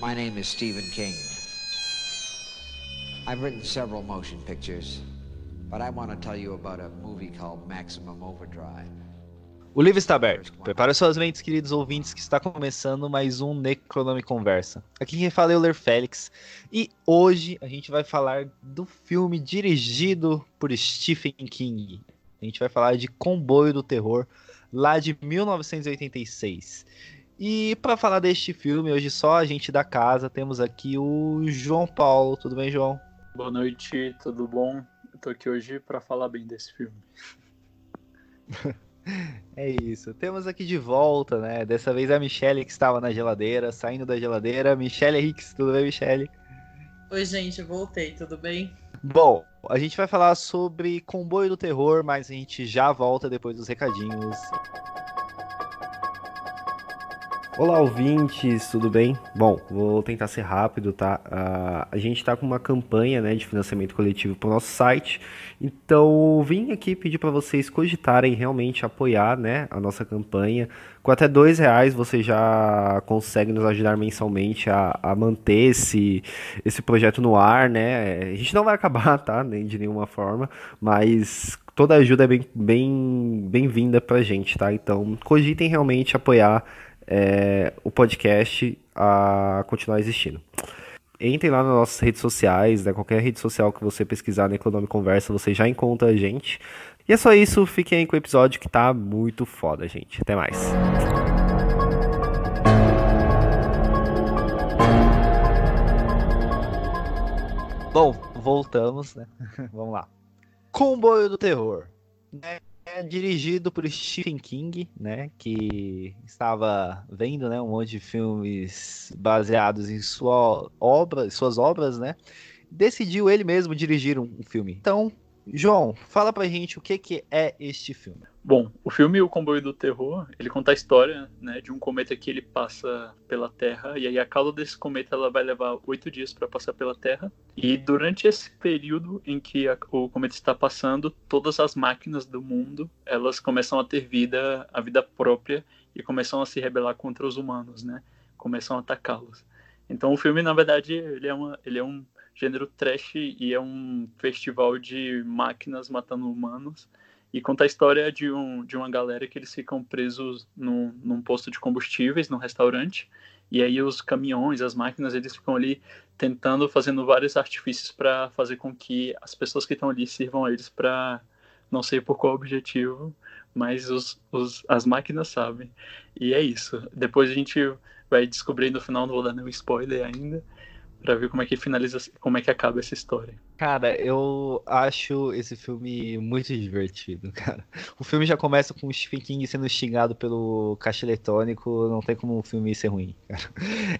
My name is Stephen King. I've written several motion pictures, but I want to tell you about a movie called Maximum Overdrive. O livro está aberto. Prepare suas mentes, queridos ouvintes, que está começando mais um Necronome Conversa. Aqui quem fala é o Ler Félix. E hoje a gente vai falar do filme dirigido por Stephen King. A gente vai falar de Comboio do Terror, lá de 1986. E para falar deste filme, hoje só a gente da casa, temos aqui o João Paulo. Tudo bem, João? Boa noite, tudo bom? Eu tô aqui hoje para falar bem desse filme. É isso. Temos aqui de volta, né? Dessa vez a Michelle que estava na geladeira, saindo da geladeira. Michelle Hicks, tudo bem, Michelle? Oi, gente, eu voltei, tudo bem? Bom, a gente vai falar sobre Comboio do Terror, mas a gente já volta depois dos recadinhos. Olá, ouvintes, tudo bem? Bom, vou tentar ser rápido, tá? Uh, a gente está com uma campanha né, de financiamento coletivo para o nosso site, então vim aqui pedir para vocês cogitarem realmente apoiar né, a nossa campanha. Com até dois reais você já consegue nos ajudar mensalmente a, a manter esse, esse projeto no ar, né? A gente não vai acabar, tá? Nem de nenhuma forma, mas toda ajuda é bem, bem, bem-vinda pra gente, tá? Então cogitem realmente apoiar é, o podcast a continuar existindo. Entrem lá nas nossas redes sociais, né? qualquer rede social que você pesquisar na Econômica Conversa, você já encontra a gente. E é só isso, fiquem aí com o episódio que tá muito foda, gente. Até mais. Bom, voltamos, né? Vamos lá. Comboio do Terror. Né? É dirigido por Stephen King, né, que estava vendo, né, um monte de filmes baseados em sua obra, suas obras, né, decidiu ele mesmo dirigir um, filme. Então, João, fala pra gente o que, que é este filme. Bom, o filme O Comboio do Terror, ele conta a história né, de um cometa que ele passa pela Terra, e aí a cauda desse cometa ela vai levar oito dias para passar pela Terra, e durante esse período em que a, o cometa está passando, todas as máquinas do mundo, elas começam a ter vida, a vida própria, e começam a se rebelar contra os humanos, né? Começam a atacá-los. Então o filme, na verdade, ele é, uma, ele é um gênero trash e é um festival de máquinas matando humanos, e conta a história de, um, de uma galera que eles ficam presos num, num posto de combustíveis, num restaurante, e aí os caminhões, as máquinas, eles ficam ali tentando, fazendo vários artifícios para fazer com que as pessoas que estão ali sirvam a eles para, não sei por qual objetivo, mas os, os, as máquinas sabem. E é isso. Depois a gente vai descobrir no final, não vou dar nenhum spoiler ainda, para ver como é que finaliza, como é que acaba essa história. Cara, eu acho esse filme muito divertido, cara. O filme já começa com o Stephen King sendo xingado pelo caixa eletrônico, não tem como um filme ser ruim, cara.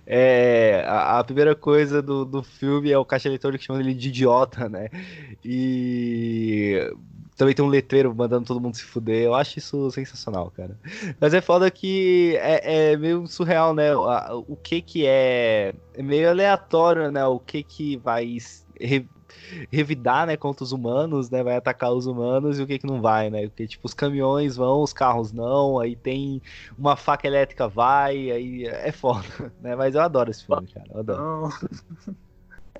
É, a, a primeira coisa do, do filme é o caixa eletrônico chamando ele de idiota, né? E também tem um letreiro mandando todo mundo se fuder. Eu acho isso sensacional, cara. Mas é foda que é, é meio surreal, né? O, o que que é... é meio aleatório, né? O que que vai re, revidar, né, contra os humanos, né? Vai atacar os humanos e o que que não vai, né? Porque, tipo, os caminhões vão, os carros não, aí tem uma faca elétrica vai, aí é foda, né? Mas eu adoro esse filme, cara. Eu adoro.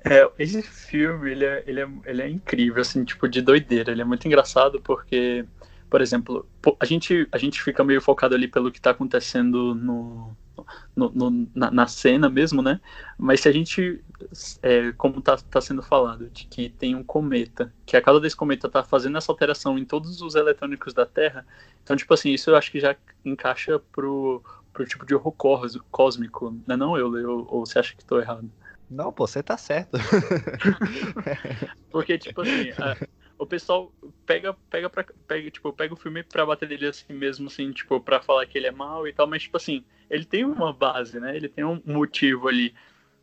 É, esse filme, ele é, ele, é, ele é incrível, assim, tipo, de doideira. Ele é muito engraçado porque, por exemplo, a gente, a gente fica meio focado ali pelo que tá acontecendo no, no, no na, na, cena mesmo, né? Mas se a gente, é, como tá, tá sendo falado, de que tem um cometa, que a cauda desse cometa tá fazendo essa alteração em todos os eletrônicos da Terra, então, tipo assim, isso eu acho que já encaixa pro, pro tipo de horror cósmico, não é não, eu, eu, ou você acha que tô errado? Não, pô, você tá certo. Porque, tipo assim, a, o pessoal pega, pega, pra, pega, tipo, pega o filme pra bater dele assim mesmo, assim, tipo, pra falar que ele é mal e tal, mas, tipo assim, ele tem uma base, né? Ele tem um motivo ali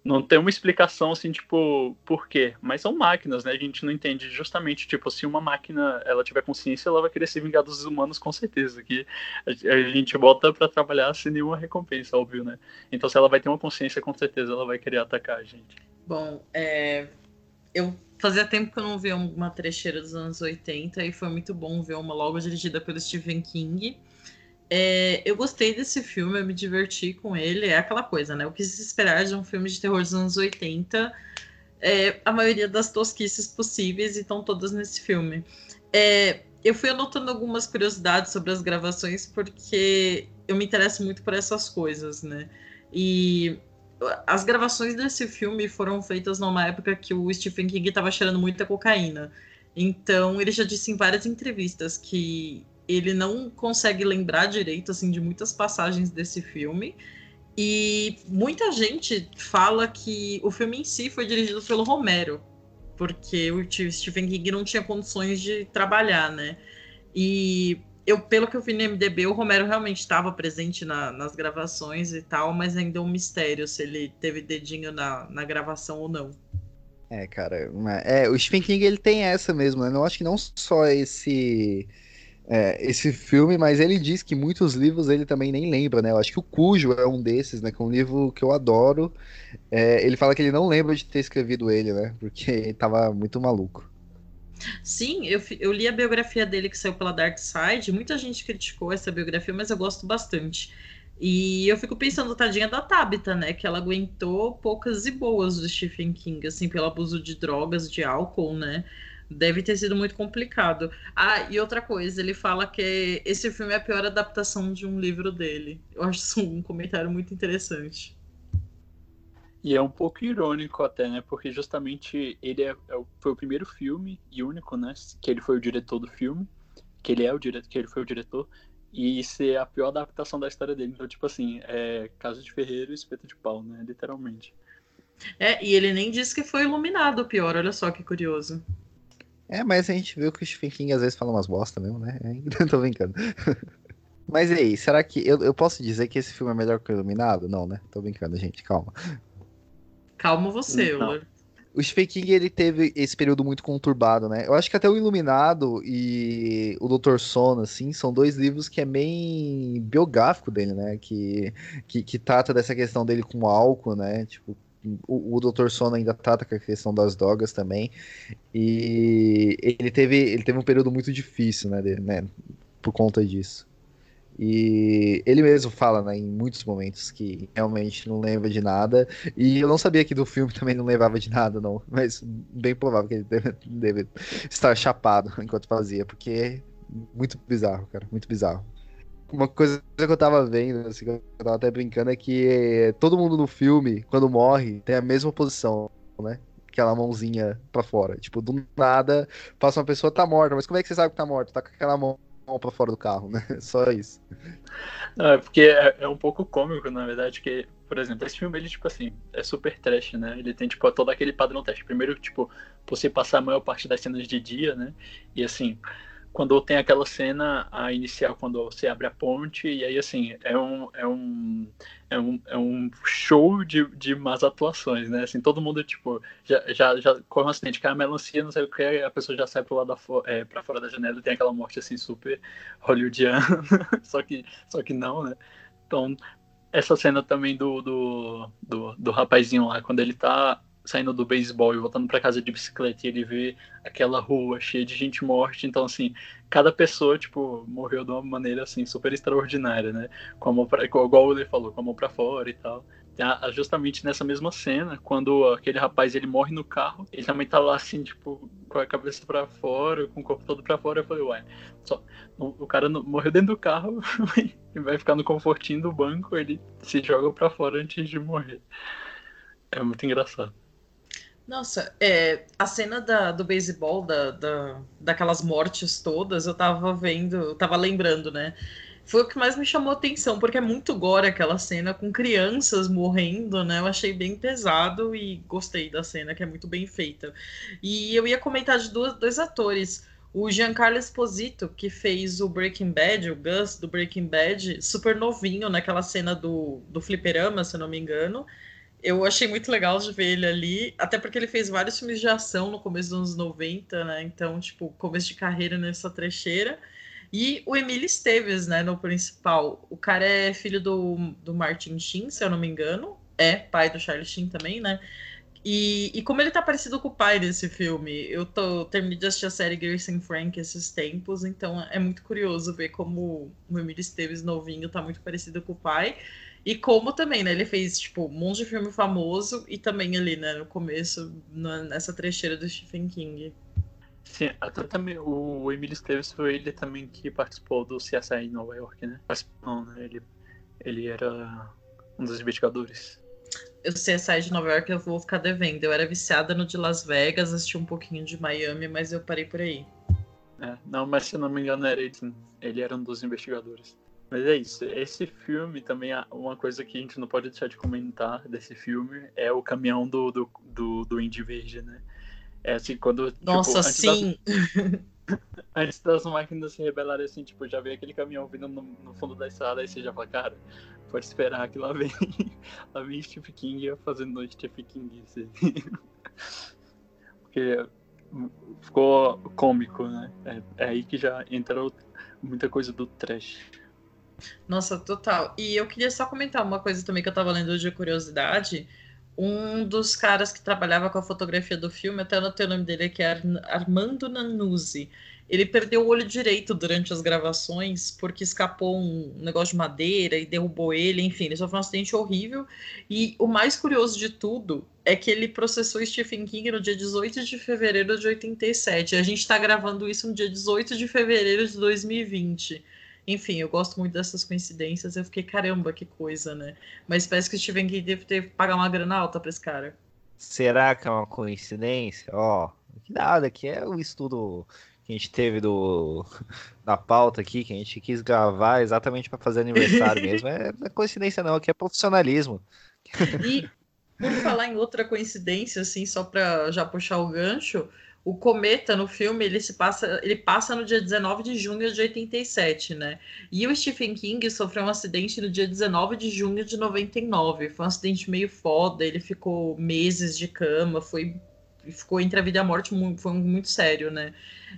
não tem uma explicação assim, tipo, por quê. Mas são máquinas, né? A gente não entende justamente, tipo, se uma máquina ela tiver consciência, ela vai querer se vingar dos humanos com certeza. Que a gente volta para trabalhar sem nenhuma recompensa, óbvio, né? Então se ela vai ter uma consciência, com certeza ela vai querer atacar a gente. Bom, é... eu fazia tempo que eu não via uma trecheira dos anos 80 e foi muito bom ver uma logo dirigida pelo Stephen King. É, eu gostei desse filme, eu me diverti com ele. É aquela coisa, né? O que se esperar de um filme de terror dos anos 80. É, a maioria das tosquices possíveis estão todas nesse filme. É, eu fui anotando algumas curiosidades sobre as gravações porque eu me interesso muito por essas coisas, né? E as gravações desse filme foram feitas numa época que o Stephen King estava cheirando muita cocaína. Então, ele já disse em várias entrevistas que ele não consegue lembrar direito assim de muitas passagens desse filme. E muita gente fala que o filme em si foi dirigido pelo Romero, porque o Stephen King não tinha condições de trabalhar, né? E eu, pelo que eu vi no MDB, o Romero realmente estava presente na, nas gravações e tal, mas ainda é um mistério se ele teve dedinho na, na gravação ou não. É, cara, é, o Stephen King ele tem essa mesmo, né? Eu acho que não só esse é, esse filme, mas ele diz que muitos livros ele também nem lembra, né? Eu acho que o Cujo é um desses, né? Que é um livro que eu adoro. É, ele fala que ele não lembra de ter escrevido ele, né? Porque ele tava muito maluco. Sim, eu, eu li a biografia dele que saiu pela Dark Side. Muita gente criticou essa biografia, mas eu gosto bastante. E eu fico pensando, tadinha da Tabitha, né? Que ela aguentou poucas e boas do Stephen King, assim, pelo abuso de drogas, de álcool, né? Deve ter sido muito complicado. Ah, e outra coisa, ele fala que esse filme é a pior adaptação de um livro dele. Eu acho isso um comentário muito interessante. E é um pouco irônico até, né? Porque justamente ele é, é, foi o primeiro filme e único, né? Que ele foi o diretor do filme. Que ele é o diretor, que ele foi o diretor. E ser a pior adaptação da história dele. Então, tipo assim, é Casa de Ferreiro e Espeto de Pau, né? Literalmente. É, e ele nem disse que foi iluminado o pior, olha só que curioso. É, mas a gente viu que o Stephen King às vezes fala umas bosta mesmo, né? É, tô brincando. mas e aí, será que. Eu, eu posso dizer que esse filme é melhor que o Iluminado? Não, né? Tô brincando, gente, calma. Calma você, Não. O Stephen King, ele teve esse período muito conturbado, né? Eu acho que até o Iluminado e o Doutor Sono, assim, são dois livros que é bem biográfico dele, né? Que, que, que trata dessa questão dele com álcool, né? Tipo, o, o Dr. Sono ainda trata com a questão das drogas também. E ele teve, ele teve um período muito difícil, né, de, né por conta disso. E ele mesmo fala, né, em muitos momentos que realmente não lembra de nada. E eu não sabia que do filme também não lembrava de nada, não. Mas bem provável que ele deve, deve estar chapado enquanto fazia, porque é muito bizarro, cara, muito bizarro uma coisa que eu tava vendo, assim, que eu tava até brincando, é que todo mundo no filme, quando morre, tem a mesma posição, né? Aquela mãozinha pra fora. Tipo, do nada, passa uma pessoa, tá morta, mas como é que você sabe que tá morta? Tá com aquela mão pra fora do carro, né? Só isso. Não, é porque é, é, um pouco cômico, na verdade, que, por exemplo, esse filme, ele, tipo assim, é super trash, né? Ele tem, tipo, todo aquele padrão teste. Primeiro, tipo, você passar a maior parte das cenas de dia, né? E, assim, quando tem aquela cena a inicial quando você abre a ponte e aí assim é um é um é um, é um show de, de más atuações né? Assim todo mundo tipo já já, já corre um acidente cai a melancia não sei o que a pessoa já sai pro lado da é, para fora da janela e tem aquela morte assim super hollywoodiana só que só que não né? Então essa cena também do, do, do, do rapazinho lá quando ele tá saindo do beisebol e voltando para casa de bicicleta e ele vê aquela rua cheia de gente morta, então assim, cada pessoa, tipo, morreu de uma maneira assim super extraordinária, né? Com a mão pra, igual ele falou, com a mão para fora e tal. Justamente nessa mesma cena, quando aquele rapaz ele morre no carro, ele também tá lá assim, tipo, com a cabeça para fora, com o corpo todo para fora. Eu falei, uai, só, o cara morreu dentro do carro e vai ficar no confortinho do banco, ele se joga para fora antes de morrer. É muito engraçado. Nossa, é, a cena da, do beisebol, da, da, daquelas mortes todas, eu tava vendo, eu tava lembrando, né? Foi o que mais me chamou atenção, porque é muito gore aquela cena com crianças morrendo, né? Eu achei bem pesado e gostei da cena, que é muito bem feita. E eu ia comentar de duas, dois atores. O Giancarlo Esposito, que fez o Breaking Bad, o Gus do Breaking Bad, super novinho naquela cena do, do fliperama, se eu não me engano eu achei muito legal de ver ele ali, até porque ele fez vários filmes de ação no começo dos anos 90, né? Então, tipo, começo de carreira nessa trecheira. E o Emílio Esteves, né, no principal. O cara é filho do, do Martin Sheen, se eu não me engano. É pai do Charlie Sheen também, né? E, e como ele tá parecido com o pai desse filme, eu tô terminei de assistir a série Grace and Frank esses tempos, então é muito curioso ver como o Emílio Esteves novinho tá muito parecido com o pai. E como também, né? Ele fez, tipo, um monte de filme famoso e também ali, né, no começo, na, nessa trecheira do Stephen King. Sim, até também o Emílio Esteves foi ele também que participou do CSI em Nova York, né? Não, né? Ele, ele era um dos investigadores. Eu CSI de Nova York eu vou ficar devendo. Eu era viciada no de Las Vegas, assisti um pouquinho de Miami, mas eu parei por aí. É, não, mas se eu não me engano era ele, ele era um dos investigadores. Mas é isso. Esse filme também, uma coisa que a gente não pode deixar de comentar desse filme é o caminhão do, do, do, do Indy Verde, né? É assim, quando. Tipo, Nossa, tipo, sim! Das, antes das máquinas se rebelarem, assim, tipo, já vem aquele caminhão vindo no, no fundo da estrada, aí você já fala, cara, pode esperar que lá vem. lá vem Stephen King fazendo Stephen King. Assim. Porque ficou cômico, né? É, é aí que já entrou muita coisa do trash. Nossa, total. E eu queria só comentar uma coisa também que eu tava lendo hoje de curiosidade. Um dos caras que trabalhava com a fotografia do filme, até anotei o nome dele, que é Armando Nanuzzi. Ele perdeu o olho direito durante as gravações porque escapou um negócio de madeira e derrubou ele, enfim, ele sofreu um acidente horrível. E o mais curioso de tudo é que ele processou Stephen King no dia 18 de fevereiro de 87. A gente está gravando isso no dia 18 de fevereiro de 2020. Enfim, eu gosto muito dessas coincidências. Eu fiquei, caramba, que coisa, né? Mas parece que o Steven King deve ter que pagar uma grana alta pra esse cara. Será que é uma coincidência? Ó, que nada, que é o estudo que a gente teve do da pauta aqui, que a gente quis gravar exatamente para fazer aniversário mesmo. É, não é coincidência não, aqui é profissionalismo. E por falar em outra coincidência, assim, só para já puxar o gancho, o cometa no filme ele se passa ele passa no dia 19 de junho de 87, né? E o Stephen King sofreu um acidente no dia 19 de junho de 99. Foi um acidente meio foda, ele ficou meses de cama, foi ficou entre a vida e a morte, foi muito sério, né?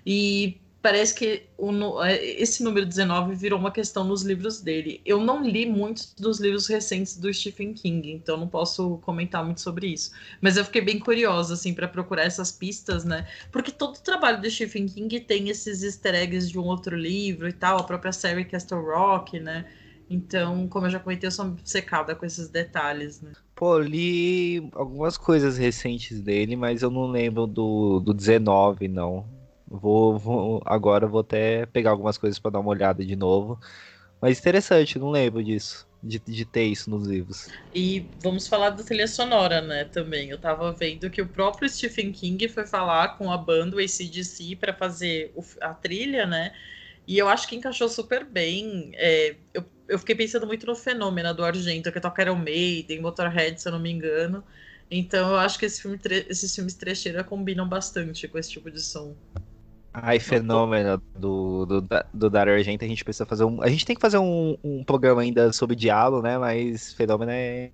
E parece que o, é, esse número 19 virou uma questão nos livros dele. Eu não li muitos dos livros recentes do Stephen King, então não posso comentar muito sobre isso. Mas eu fiquei bem curiosa, assim, para procurar essas pistas, né? Porque todo o trabalho do Stephen King tem esses easter eggs de um outro livro e tal, a própria série Castle Rock, né? Então, como eu já comentei, eu sou secada com esses detalhes, né? Pô, li algumas coisas recentes dele, mas eu não lembro do, do 19, não. Vou, vou, agora vou até pegar algumas coisas para dar uma olhada de novo. Mas interessante, não lembro disso, de, de ter isso nos livros. E vamos falar da trilha sonora, né, também. Eu tava vendo que o próprio Stephen King foi falar com a banda, ACDC, para fazer o, a trilha, né? E eu acho que encaixou super bem. É, eu, eu fiquei pensando muito no fenômeno do Argento, que toca Iron Maiden, Motorhead, se eu não me engano. Então eu acho que esse filme, esses filmes trecheira combinam bastante com esse tipo de som. Ai, fenômeno do, do, do Dario Argento, a gente precisa fazer um. A gente tem que fazer um, um programa ainda sobre diálogo, né? Mas fenômeno é,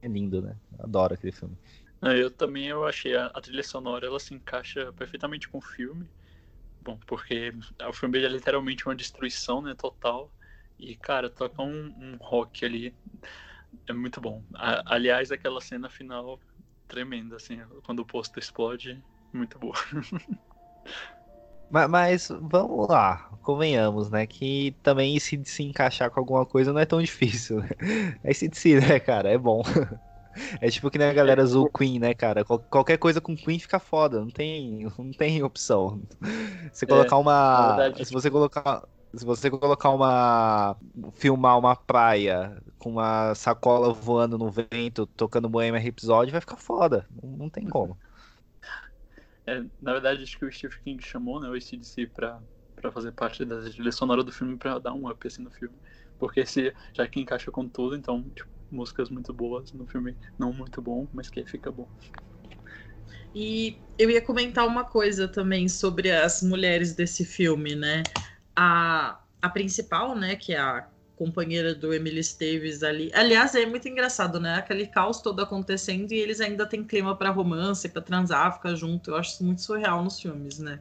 é lindo, né? Adoro aquele filme. Eu também eu achei a, a, trilha sonora, ela se encaixa perfeitamente com o filme. Bom, porque o filme é literalmente uma destruição, né? Total. E, cara, toca um, um rock ali. É muito bom. A, aliás, aquela cena final tremenda, assim, quando o posto explode, muito boa. Mas, mas, vamos lá, convenhamos, né? Que também se, se encaixar com alguma coisa não é tão difícil. Né? É se, né, cara? É bom. É tipo que nem a galera azul Queen, né, cara? qualquer coisa com Queen fica foda, não tem, não tem opção. Você colocar é, uma. Se você colocar. Se você colocar uma. filmar uma praia com uma sacola voando no vento, tocando Bohemian Rhapsody, vai ficar foda. Não, não tem como. É, na verdade, acho que o Stephen King chamou né, o ACDC pra, pra fazer parte da trilha sonora do filme pra dar um up assim, no filme. Porque se, já que encaixa com tudo, então, tipo, músicas muito boas no filme, não muito bom, mas que fica bom. E eu ia comentar uma coisa também sobre as mulheres desse filme, né? A, a principal, né, que é a companheira do Emily Esteves ali. Aliás, é muito engraçado, né? Aquele caos todo acontecendo e eles ainda têm clima para romance, para transar, ficar junto. Eu acho isso muito surreal nos filmes, né?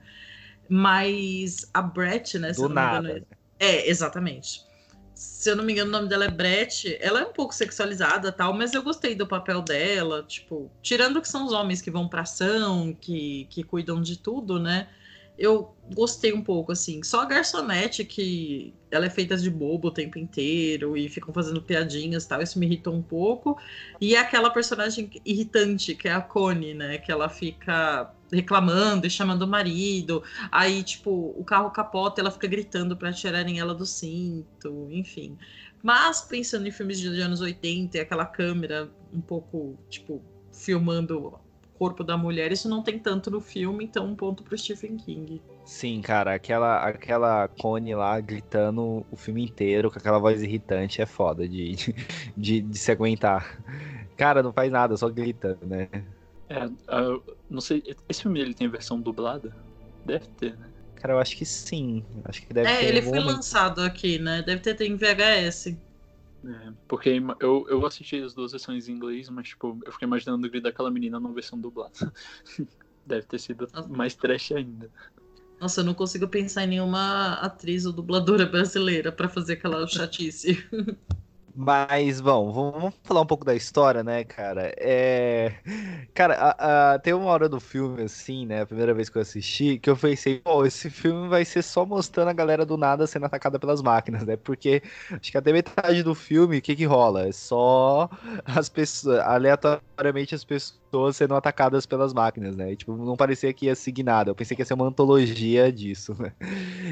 Mas a Brett, né? Do nada. Engano, é, exatamente. se eu não me engano, o nome dela é Brett. Ela é um pouco sexualizada tal, mas eu gostei do papel dela. Tipo, tirando que são os homens que vão pra ação, que, que cuidam de tudo, né? Eu gostei um pouco, assim. Só a garçonete, que ela é feita de bobo o tempo inteiro e ficam fazendo piadinhas tal, isso me irritou um pouco. E aquela personagem irritante, que é a Connie, né? Que ela fica reclamando e chamando o marido. Aí, tipo, o carro capota, ela fica gritando para tirarem ela do cinto, enfim. Mas pensando em filmes de anos 80 e aquela câmera um pouco, tipo, filmando o corpo da mulher, isso não tem tanto no filme, então um ponto pro Stephen King. Sim, cara, aquela, aquela Connie lá gritando o filme inteiro com aquela voz irritante é foda de, de, de se aguentar. Cara, não faz nada, só grita, né? É, uh, não sei, esse filme ele tem versão dublada? Deve ter, né? Cara, eu acho que sim. Acho que deve é, ter. ele foi momento. lançado aqui, né? Deve ter em VHS. É, porque eu, eu assisti as duas versões em inglês, mas tipo, eu fiquei imaginando o grito daquela menina na versão dublada. Deve ter sido mais trash ainda. Nossa, eu não consigo pensar em nenhuma atriz ou dubladora brasileira para fazer aquela chatice. Mas, bom, vamos falar um pouco da história, né, cara? É... Cara, a, a... tem uma hora do filme, assim, né, a primeira vez que eu assisti, que eu pensei, pô, esse filme vai ser só mostrando a galera do nada sendo atacada pelas máquinas, né? Porque acho que até metade do filme, o que que rola? É só as pessoas, aleatoriamente as pessoas sendo atacadas pelas máquinas, né? E, tipo, não parecia que ia seguir nada. Eu pensei que ia ser uma antologia disso, né?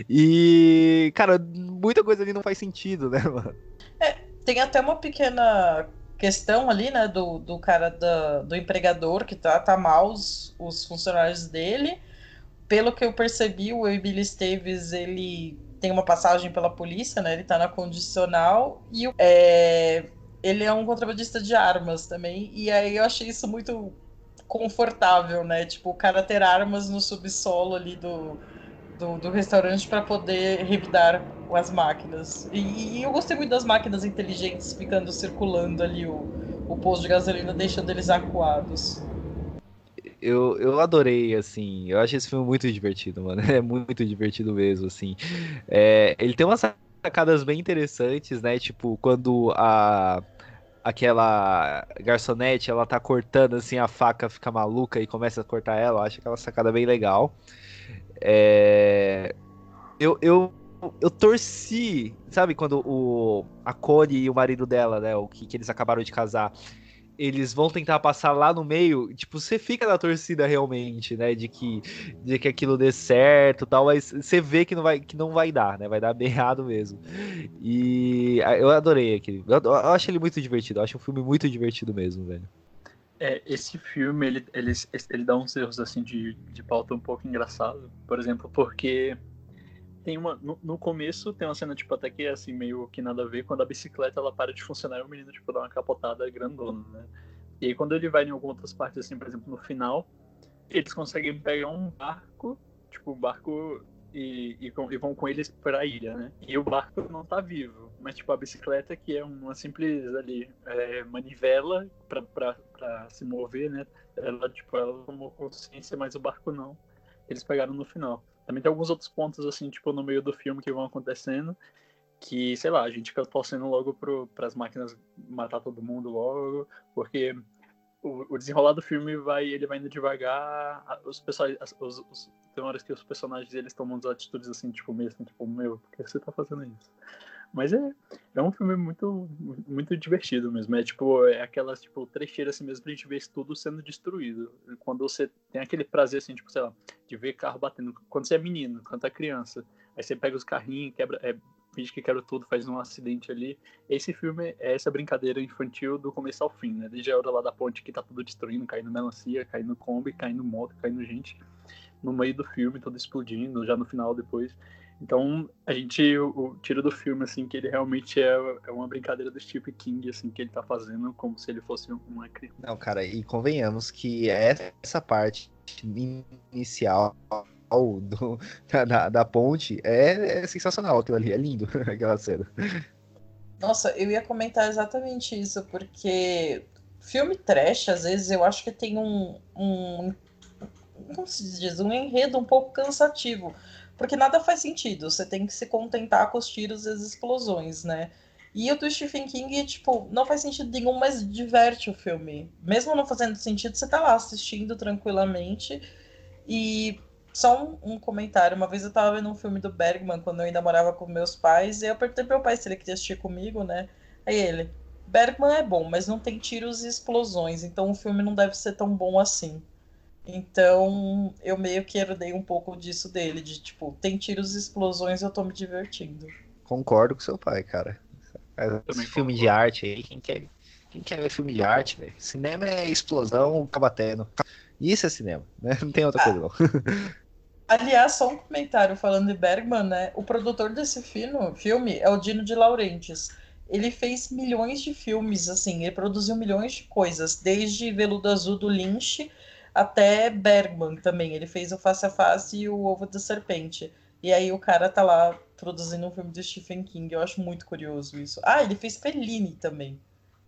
E, cara, muita coisa ali não faz sentido, né, mano? É, tem até uma pequena questão ali, né, do, do cara da, do empregador que trata mal os, os funcionários dele. Pelo que eu percebi, o Emílio Esteves, ele tem uma passagem pela polícia, né, ele tá na condicional e é, ele é um contrabandista de armas também, e aí eu achei isso muito confortável, né, tipo, o cara ter armas no subsolo ali do, do, do restaurante para poder revidar as máquinas. E, e, eu gostei muito das máquinas inteligentes ficando circulando ali o, o posto de gasolina, deixando eles acuados. Eu, eu adorei, assim, eu acho esse filme muito divertido, mano. É muito divertido mesmo, assim. É, ele tem umas sacadas bem interessantes, né? Tipo, quando a aquela garçonete, ela tá cortando assim a faca, fica maluca e começa a cortar ela, eu acho aquela sacada bem legal. É... Eu, eu, eu torci, sabe, quando o, a Cody e o marido dela, né, o que, que eles acabaram de casar, eles vão tentar passar lá no meio, tipo, você fica na torcida realmente, né, de que, de que aquilo dê certo tal, mas você vê que não vai, que não vai dar, né, vai dar bem errado mesmo. E eu adorei aquele, eu, eu acho ele muito divertido, eu acho um filme muito divertido mesmo, velho. É, esse filme, ele, ele, ele dá uns erros, assim, de, de pauta um pouco engraçado. Por exemplo, porque tem uma... No, no, começo tem uma cena, tipo, até que é, assim, meio que nada a ver. Quando a bicicleta, ela para de funcionar e o menino, tipo, dá uma capotada grandona, né? E aí, quando ele vai em algumas outras partes, assim, por exemplo, no final, eles conseguem pegar um barco, tipo, um barco e, e, e, vão com eles para a ilha, né? E o barco não tá vivo, mas tipo a bicicleta que é uma simples ali é, manivela para se mover, né? Ela tipo ela tomou consciência, mas o barco não. Eles pegaram no final. Também tem alguns outros pontos assim, tipo no meio do filme que vão acontecendo que, sei lá, a gente fica torcendo logo para as máquinas matar todo mundo logo, porque o, o desenrolar do filme vai ele vai indo devagar, os pessoal, os, os, tem horas que os personagens eles tomam as atitudes assim, tipo, mesmo, tipo, meu, por que você tá fazendo isso? Mas é, é um filme muito, muito divertido mesmo. É tipo, é aquelas, tipo, trecheiras assim mesmo pra gente ver tudo sendo destruído. Quando você tem aquele prazer, assim, tipo, sei lá, de ver carro batendo. Quando você é menino, quando é criança, aí você pega os carrinhos, quebra, é, finge que quebra tudo, faz um acidente ali. Esse filme é essa brincadeira infantil do começo ao fim, né? Desde a hora lá da ponte que tá tudo destruindo, caindo melancia, caindo Kombi, caindo moto, caindo gente no meio do filme, todo explodindo, já no final depois. Então, a gente o, o tira do filme, assim, que ele realmente é, é uma brincadeira do Stephen King, assim, que ele tá fazendo como se ele fosse uma criança. Não, cara, e convenhamos que essa parte inicial do, da, da ponte é, é sensacional aquilo ali, é lindo aquela cena. Nossa, eu ia comentar exatamente isso, porque filme trash, às vezes, eu acho que tem um, um como se diz, um enredo um pouco cansativo. Porque nada faz sentido. Você tem que se contentar com os tiros e as explosões, né? E o do Stephen King, tipo, não faz sentido nenhum, mas diverte o filme. Mesmo não fazendo sentido, você tá lá assistindo tranquilamente. E só um, um, comentário. Uma vez eu tava vendo um filme do Bergman quando eu ainda morava com meus pais. E eu perguntei pro meu pai se ele queria assistir comigo, né? Aí ele, Bergman é bom, mas não tem tiros e explosões, então o filme não deve ser tão bom assim. Então eu meio que herdei um pouco disso dele, de tipo, tem tiros e explosões, eu tô me divertindo. Concordo com seu pai, cara. Esse filme de arte aí, quem quer, quem quer ver filme de arte, velho? Cinema é explosão, cabatendo. Isso é cinema, né? Não tem outra ah. coisa não. Aliás, só um comentário falando de Bergman, né? O produtor desse filme, filme é o Dino de Laurentiis ele fez milhões de filmes, assim, ele produziu milhões de coisas, desde Veludo Azul do Lynch até Bergman também. Ele fez o Face a Face e o Ovo da Serpente. E aí o cara tá lá produzindo um filme do Stephen King. Eu acho muito curioso isso. Ah, ele fez Fellini também.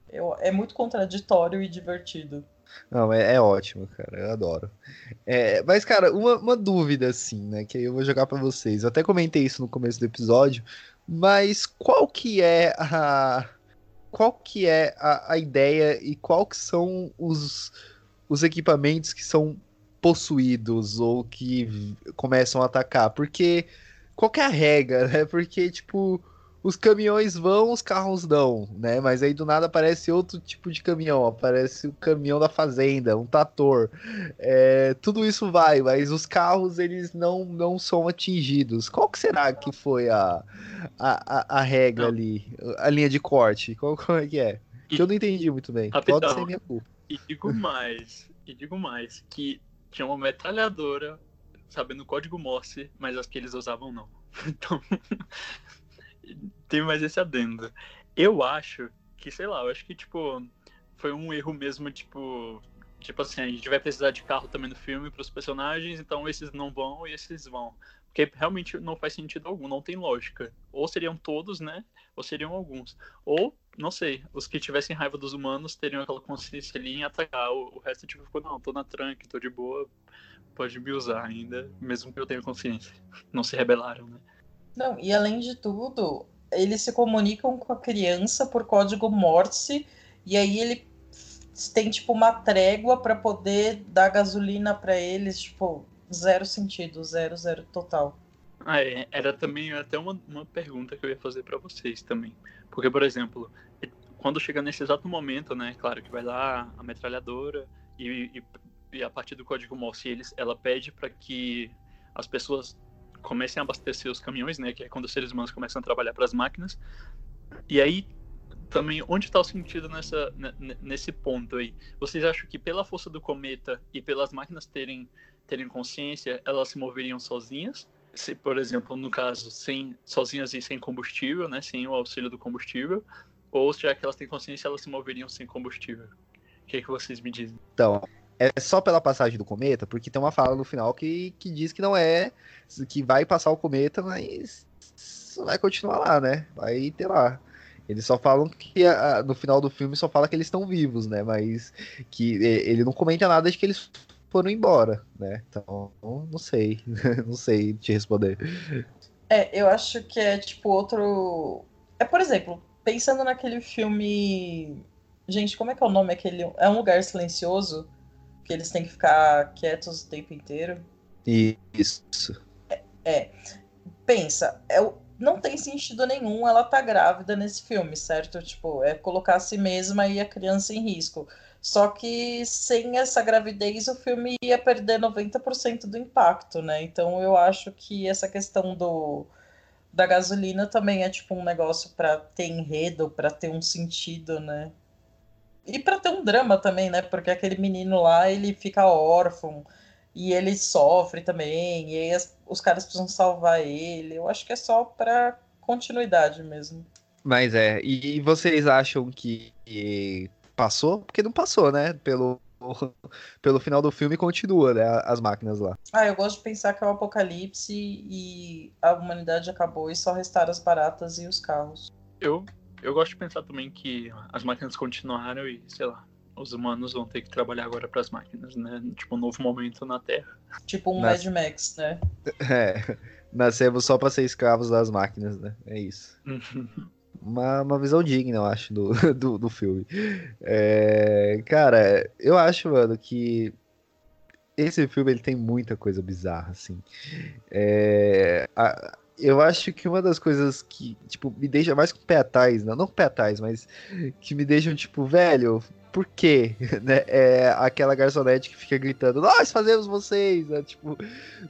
Eu, é muito contraditório e divertido. Não, é, é ótimo, cara. Eu adoro. É, mas, cara, uma, uma dúvida, assim, né? Que eu vou jogar para vocês. Eu até comentei isso no começo do episódio. Mas qual que é a qual que é a, a ideia e qual que são os, os equipamentos que são possuídos ou que começam a atacar? Porque qual que é a regra, né? Porque tipo os caminhões vão, os carros não, né? Mas aí do nada aparece outro tipo de caminhão, aparece o caminhão da fazenda, um trator. É, tudo isso vai, mas os carros eles não, não são atingidos. Qual que será que foi a, a, a, regra ali, a linha de corte? Qual, qual é que é? Que eu não entendi muito bem. Rapidão, Pode ser minha culpa. E digo mais, e digo mais, que tinha uma metralhadora sabendo o código Morse, mas as que eles usavam não. Então, tem mais esse adendo. Eu acho que, sei lá, eu acho que, tipo, foi um erro mesmo, tipo. Tipo assim, a gente vai precisar de carro também no filme para os personagens, então esses não vão e esses vão. Porque realmente não faz sentido algum, não tem lógica. Ou seriam todos, né? Ou seriam alguns. Ou, não sei, os que tivessem raiva dos humanos teriam aquela consciência ali em atacar. O, o resto, tipo, ficou, não, tô na tranque, tô de boa, pode me usar ainda, mesmo que eu tenha consciência. Não se rebelaram, né? Não, e além de tudo, eles se comunicam com a criança por código Morse e aí ele tem tipo uma trégua para poder dar gasolina para eles, tipo, zero sentido, zero, zero total. Ah, é. Era também até uma, uma pergunta que eu ia fazer para vocês também. Porque, por exemplo, quando chega nesse exato momento, né, claro que vai lá a metralhadora e, e, e a partir do código Morse eles, ela pede para que as pessoas comecem a abastecer os caminhões, né? Que é quando os seres humanos começam a trabalhar para as máquinas. E aí também onde está o sentido nessa nesse ponto aí? Vocês acham que pela força do cometa e pelas máquinas terem terem consciência, elas se moveriam sozinhas? Se, por exemplo, no caso, sem sozinhas e sem combustível, né, sem o auxílio do combustível, ou já que elas têm consciência, elas se moveriam sem combustível? O que, é que vocês me dizem? Então, é só pela passagem do cometa, porque tem uma fala no final que, que diz que não é, que vai passar o cometa, mas vai continuar lá, né? Vai ter lá. Eles só falam que no final do filme só fala que eles estão vivos, né? Mas que ele não comenta nada de que eles foram embora, né? Então, não sei, não sei te responder. É, eu acho que é tipo outro. É, por exemplo, pensando naquele filme. Gente, como é que é o nome? Aquele... É um lugar silencioso que eles têm que ficar quietos o tempo inteiro. Isso. É. é. Pensa, é, não tem sentido nenhum ela tá grávida nesse filme, certo? Tipo, é colocar a si mesma e a criança em risco. Só que sem essa gravidez o filme ia perder 90% do impacto, né? Então eu acho que essa questão do da gasolina também é tipo um negócio para ter enredo, para ter um sentido, né? E para ter um drama também, né? Porque aquele menino lá, ele fica órfão e ele sofre também, e aí as, os caras precisam salvar ele. Eu acho que é só para continuidade mesmo. Mas é, e vocês acham que passou? Porque não passou, né? Pelo, pelo final do filme continua, né? As máquinas lá. Ah, eu gosto de pensar que é o apocalipse e a humanidade acabou e só restaram as baratas e os carros. Eu eu gosto de pensar também que as máquinas continuaram e, sei lá, os humanos vão ter que trabalhar agora para as máquinas, né? Tipo, um novo momento na Terra. Tipo um Mad Max, né? É. Nascemos só para ser escravos das máquinas, né? É isso. Uma, uma visão digna, eu acho, do, do, do filme. É, cara, eu acho, mano, que esse filme ele tem muita coisa bizarra, assim. É, a, eu acho que uma das coisas que, tipo, me deixa mais com o pé atrás, não, não com o pé atrás, mas que me deixam, tipo, velho, por quê? Né? É aquela garçonete que fica gritando, nós fazemos vocês, né? Tipo,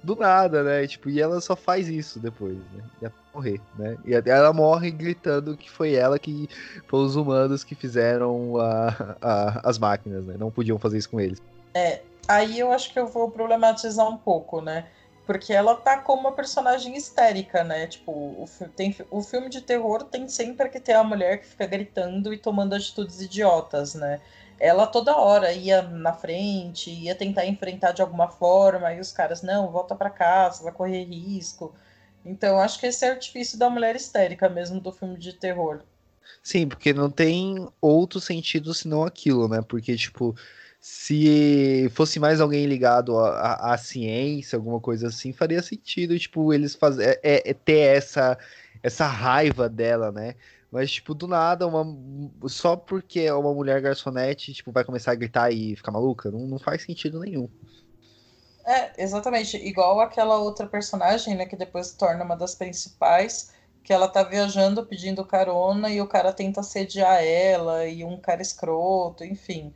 do nada, né? Tipo, e ela só faz isso depois, né? Ia morrer, né? E ela morre gritando que foi ela que foi os humanos que fizeram a, a, as máquinas, né? Não podiam fazer isso com eles. É, aí eu acho que eu vou problematizar um pouco, né? Porque ela tá como uma personagem histérica, né? Tipo, o, tem, o filme de terror tem sempre que ter a mulher que fica gritando e tomando atitudes idiotas, né? Ela toda hora ia na frente, ia tentar enfrentar de alguma forma, e os caras, não, volta para casa, vai correr risco. Então, acho que esse é o artifício da mulher histérica mesmo do filme de terror. Sim, porque não tem outro sentido senão aquilo, né? Porque, tipo, se fosse mais alguém ligado à, ciência, alguma coisa assim, faria sentido, tipo, eles fazer é, é, ter essa essa raiva dela, né? Mas, tipo, do nada, uma, só porque é uma mulher garçonete, tipo, vai começar a gritar e ficar maluca, não, não faz sentido nenhum. É, exatamente. Igual aquela outra personagem, né, que depois se torna uma das principais, que ela tá viajando pedindo carona e o cara tenta sediar ela, e um cara escroto, enfim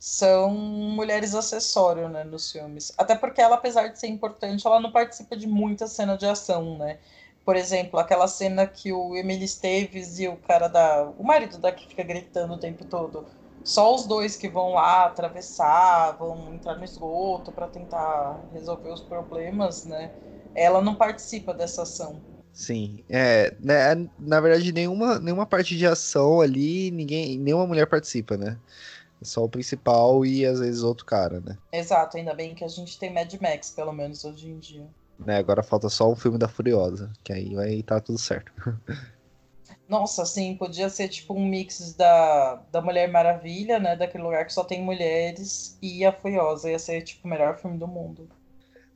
são mulheres acessório, né, nos filmes. Até porque ela, apesar de ser importante, ela não participa de muita cena de ação, né? Por exemplo, aquela cena que o Emily Esteves e o cara da... O marido da que fica gritando o tempo todo. Só os dois que vão lá atravessar, vão entrar no esgoto para tentar resolver os problemas, né? Ela não participa dessa ação. Sim, é, né, na verdade nenhuma, nenhuma parte de ação ali, ninguém, nenhuma mulher participa, né? Só o principal e às vezes outro cara, né? Exato, ainda bem que a gente tem Mad Max, pelo menos hoje em dia. Né, agora falta só um filme da Furiosa, que aí vai estar tá tudo certo. Nossa, sim, podia ser tipo um mix da, da Mulher Maravilha, né? Daquele lugar que só tem mulheres, e a Furiosa. Ia ser tipo o melhor filme do mundo.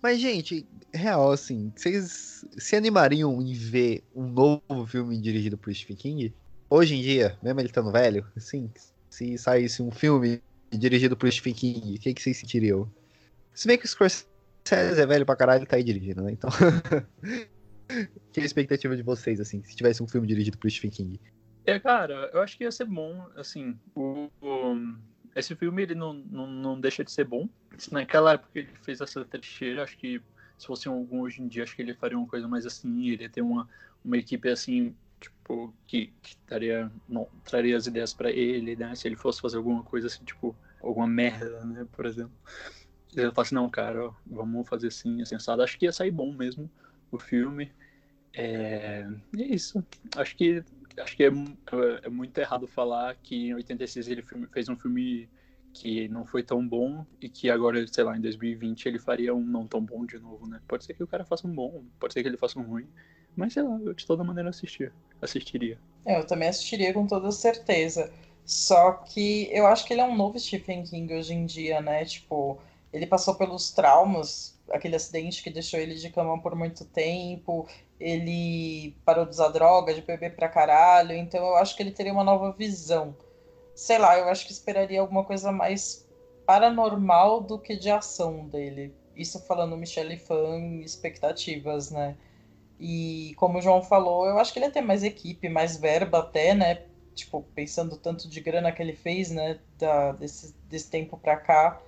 Mas, gente, real, assim, vocês se animariam em ver um novo filme dirigido por Stephen King? Hoje em dia, mesmo ele estando velho, assim, se saísse um filme dirigido por Stephen King, o que, que vocês sentiriam? Se bem que o Scorsese é velho pra caralho, ele tá aí dirigindo, né? Então. que a expectativa de vocês, assim, se tivesse um filme dirigido por Stephen King? É, cara, eu acho que ia ser bom, assim, o, o, esse filme ele não, não, não deixa de ser bom. Naquela época ele fez essa trecheira, acho que se fosse algum hoje em dia, acho que ele faria uma coisa mais assim, ele ia ter uma, uma equipe assim tipo, que, que taria, não, traria as ideias para ele, né? Se ele fosse fazer alguma coisa assim, tipo, alguma merda, né? Por exemplo. Ele falasse, assim, não, cara, ó, vamos fazer assim, assim, assado. Acho que ia sair bom mesmo o filme. É, é isso. Acho que acho que é, é, muito errado falar que em 86 ele fez um filme que não foi tão bom e que agora, sei lá, em 2020 ele faria um não tão bom de novo, né? Pode ser que o cara faça um bom, pode ser que ele faça um ruim, mas sei lá, eu de toda maneira assistia, assistiria. É, eu também assistiria com toda certeza. Só que eu acho que ele é um novo Stephen King hoje em dia, né? Tipo, ele passou pelos traumas, aquele acidente que deixou ele de cama por muito tempo, ele parou de usar droga, de beber pra caralho, então eu acho que ele teria uma nova visão. Sei lá, eu acho que esperaria alguma coisa mais paranormal do que de ação dele. Isso falando Michelle Fan expectativas, né? E como o João falou, eu acho que ele ia ter mais equipe, mais verba até, né? Tipo, pensando tanto de grana que ele fez, né? Da, desse, desse tempo pra cá.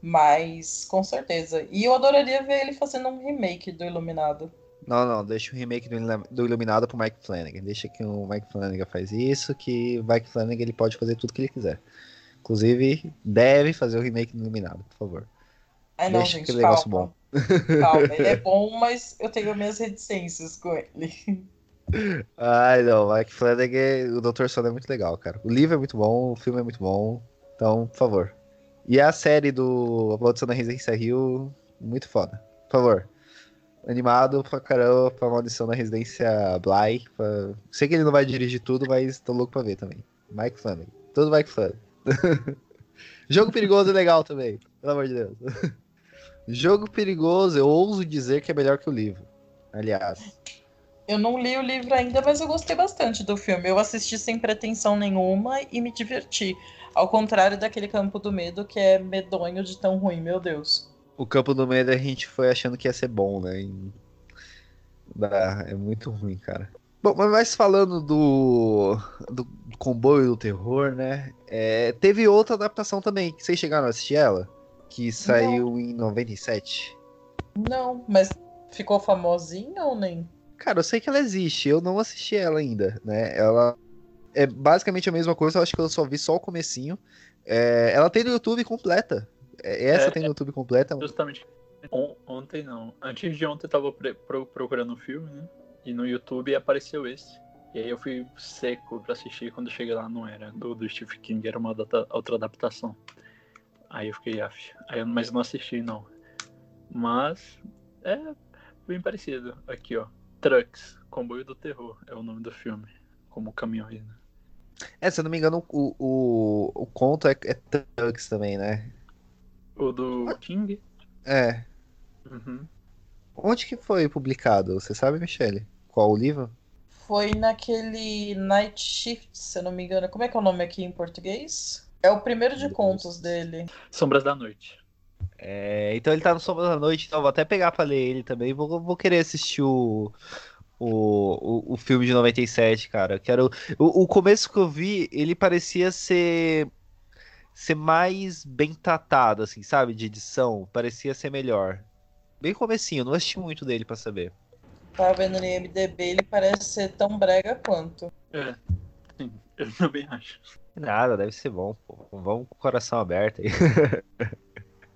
Mas, com certeza. E eu adoraria ver ele fazendo um remake do Iluminado. Não, não, deixa o remake do, do Iluminado pro Mike Flanagan. Deixa que o Mike Flanagan faz isso, que o Mike Flanagan ele pode fazer tudo que ele quiser. Inclusive, deve fazer o remake do Iluminado, por favor. É, não, deixa gente, que negócio calma. bom. Calma, ele é bom, mas eu tenho minhas reticências com ele. Ai, não, Mike Flanagan, o Dr. Sono é muito legal, cara. O livro é muito bom, o filme é muito bom. Então, por favor. E a série do A Maldição da Residência Rio, muito foda. Por favor. Animado pra caramba pra Maldição da Residência Bly. Pra... Sei que ele não vai dirigir tudo, mas tô louco pra ver também. Mike Flanagan. Tudo Mike Flanagan. Jogo perigoso e legal também. Pelo amor de Deus. Jogo perigoso, eu ouso dizer que é melhor que o livro. aliás. Eu não li o livro ainda, mas eu gostei bastante do filme. Eu assisti sem pretensão nenhuma e me diverti. Ao contrário daquele Campo do Medo, que é medonho de tão ruim, meu Deus. O Campo do Medo a gente foi achando que ia ser bom, né? E... É muito ruim, cara. Bom, mas falando do, do comboio do terror, né? É, teve outra adaptação também, vocês chegaram a assistir ela? Que saiu Não. em 97. Não, mas ficou famosinha ou nem? Cara, eu sei que ela existe, eu não assisti ela ainda, né? Ela é basicamente a mesma coisa, eu acho que eu só vi só o comecinho. É, ela tem no YouTube completa. É, essa é, tem no YouTube completa. Justamente. ontem não. Antes de ontem eu tava procurando um filme, né? E no YouTube apareceu esse. E aí eu fui seco pra assistir. Quando eu cheguei lá, não era do, do Stephen King, era uma outra adaptação. Aí eu fiquei af. Aí eu, mas não assisti, não. Mas é bem parecido. Aqui, ó. Trucks, Comboio do Terror é o nome do filme. Como caminhões, né? É, se eu não me engano, o, o, o conto é, é Trucks também, né? O do King? É. Uhum. Onde que foi publicado? Você sabe, Michele? Qual o livro? Foi naquele Night Shift, se eu não me engano. Como é que é o nome aqui em português? É o primeiro de contos dele. Sombras da Noite. É, então ele tá no Sombras da Noite, então vou até pegar pra ler ele também. Vou, vou querer assistir o, o, o, o filme de 97, cara. Quero, o, o começo que eu vi, ele parecia ser ser mais bem tratado, assim, sabe? De edição. Parecia ser melhor. Bem comecinho, não assisti muito dele para saber. Tá vendo no IMDB, ele parece ser tão brega quanto. É, sim, eu também acho. Nada, deve ser bom, pô. Vamos com o coração aberto aí.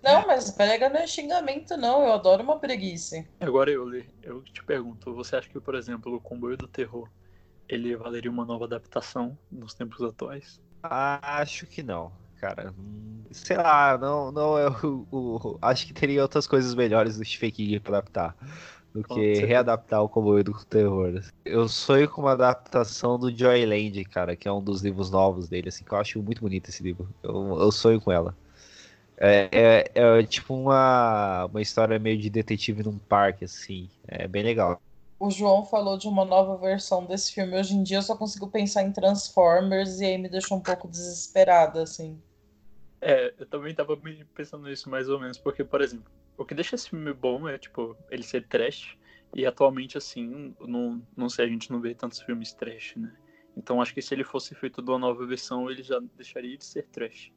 Não, mas brega não é xingamento, não. Eu adoro uma preguiça. Agora eu, eu te pergunto, você acha que, por exemplo, o Comboio do Terror, ele valeria uma nova adaptação nos tempos atuais? Acho que não, cara. Sei lá, não, não é o, o, Acho que teria outras coisas melhores do Stephen King pra adaptar do que readaptar o Comboio do Terror. Eu sonho com uma adaptação do Joyland, cara, que é um dos livros novos dele, assim, que eu acho muito bonito esse livro. Eu, eu sonho com ela. É, é, é, tipo uma, uma história meio de detetive num parque, assim. É bem legal. O João falou de uma nova versão desse filme. Hoje em dia eu só consigo pensar em Transformers e aí me deixou um pouco desesperada, assim. É, eu também tava pensando nisso mais ou menos, porque, por exemplo, o que deixa esse filme bom é, tipo, ele ser trash, e atualmente, assim, não, não sei, a gente não vê tantos filmes trash, né? Então acho que se ele fosse feito de uma nova versão, ele já deixaria de ser trash.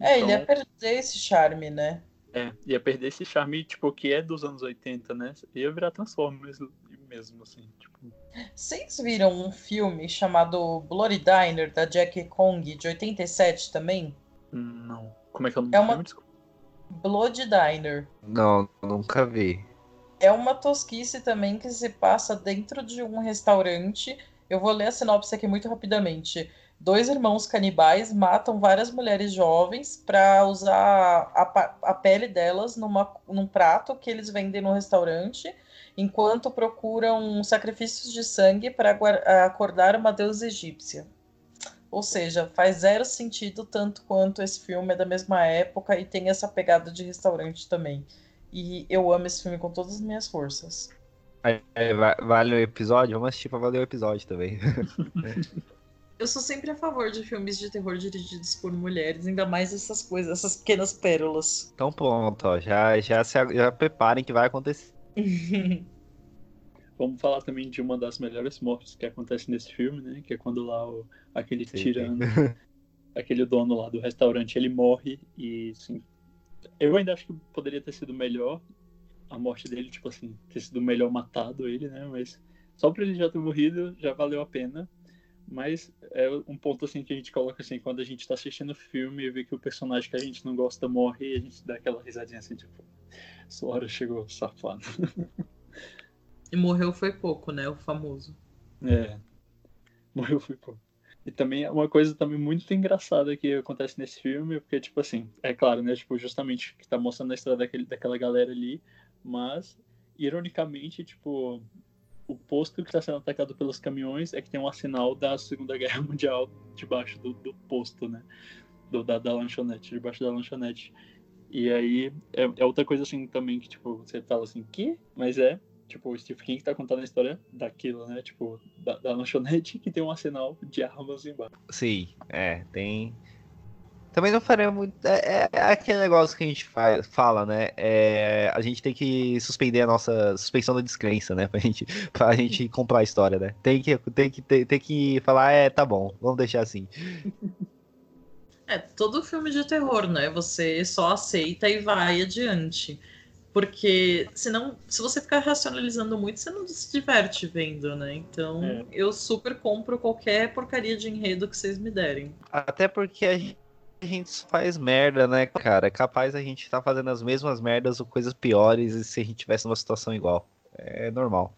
É, então, ele ia então perder esse charme, né? É, ia perder esse charme, tipo, que é dos anos 80, né? Ia virar Transformers mesmo, assim, tipo... Vocês viram um filme chamado Bloody Diner, da Jack Kong, de 87 também? Não. Como é que é o nome é uma... Blood Diner. Não, nunca vi. É uma tosquice também que se passa dentro de um restaurante. Eu vou ler a sinopse aqui muito rapidamente dois irmãos canibais matam várias mulheres jovens para usar a, a, pele delas numa, num prato que eles vendem no restaurante, enquanto procuram sacrifícios de sangue para acordar uma deusa egípcia. Ou seja, faz zero sentido tanto quanto esse filme é da mesma época e tem essa pegada de restaurante também. E eu amo esse filme com todas as minhas forças. É, vale o episódio? Vamos assistir pra valer o episódio também. Eu sou sempre a favor de filmes de terror dirigidos por mulheres, ainda mais essas coisas, essas pequenas pérolas. Então pronto, ó, já, já, se, já preparem que vai acontecer. Vamos falar também de uma das melhores mortes que acontece nesse filme, né? Que é quando lá o, aquele Sim. tirano, aquele dono lá do restaurante, ele morre e, assim, eu ainda acho que poderia ter sido melhor a morte dele, tipo assim, ter sido melhor matado ele, né? Mas só pra ele já ter morrido já valeu a pena. Mas é um ponto assim que a gente coloca assim, quando a gente tá assistindo o filme e vê que o personagem que a gente não gosta morre, e a gente dá aquela risadinha assim, tipo, sua hora chegou, safado. E morreu foi pouco, né? O famoso. É. Morreu foi pouco. E também é uma coisa também muito engraçada que acontece nesse filme, porque, tipo assim, é claro, né? Tipo, justamente que tá mostrando a história daquele, daquela galera ali, mas, ironicamente, tipo, o posto que está sendo atacado pelos caminhões é que tem um sinal da Segunda Guerra Mundial debaixo do, do posto, né? Do, da, da lanchonete, debaixo da lanchonete. E aí é, é, outra coisa assim também que, tipo, você fala assim, que? Mas é, tipo, o Stephen King tá contando a história daquilo, né? Tipo, da, da lanchonete que tem um arsenal de armas embaixo. Sim, é, tem. Também não faria muito. É, é aquele negócio que a gente faz, fala, né? É, a gente tem que suspender a nossa suspensão da descrença, né? Pra gente, pra gente comprar a história, né? Tem que, tem, que, tem, tem que falar, é, tá bom, vamos deixar assim. É, todo filme de terror, né? Você só aceita e vai adiante. Porque senão, se você ficar racionalizando muito, você não se diverte vendo, né? Então, É. eu super compro qualquer porcaria de enredo que vocês me derem. Até porque a gente, a gente faz merda, né, cara? É capaz a gente tá fazendo as mesmas merdas ou coisas piores se a gente tivesse numa situação igual. É normal.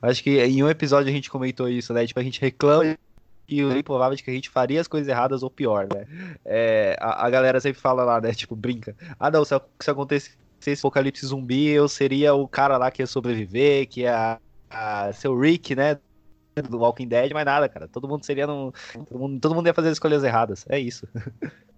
Acho que em um episódio a gente comentou isso, né? Tipo, a gente reclama que o improvável de que a gente faria as coisas erradas ou pior, né? É, a, a galera sempre fala lá, né? Tipo, brinca. Ah, não, se, se acontecesse apocalipse zumbi, eu seria o cara lá que ia sobreviver, que ia, a, ser o Rick, né? Do Walking Dead, mas nada, cara. Todo mundo seria num. Todo mundo, todo mundo ia fazer as escolhas erradas. É isso.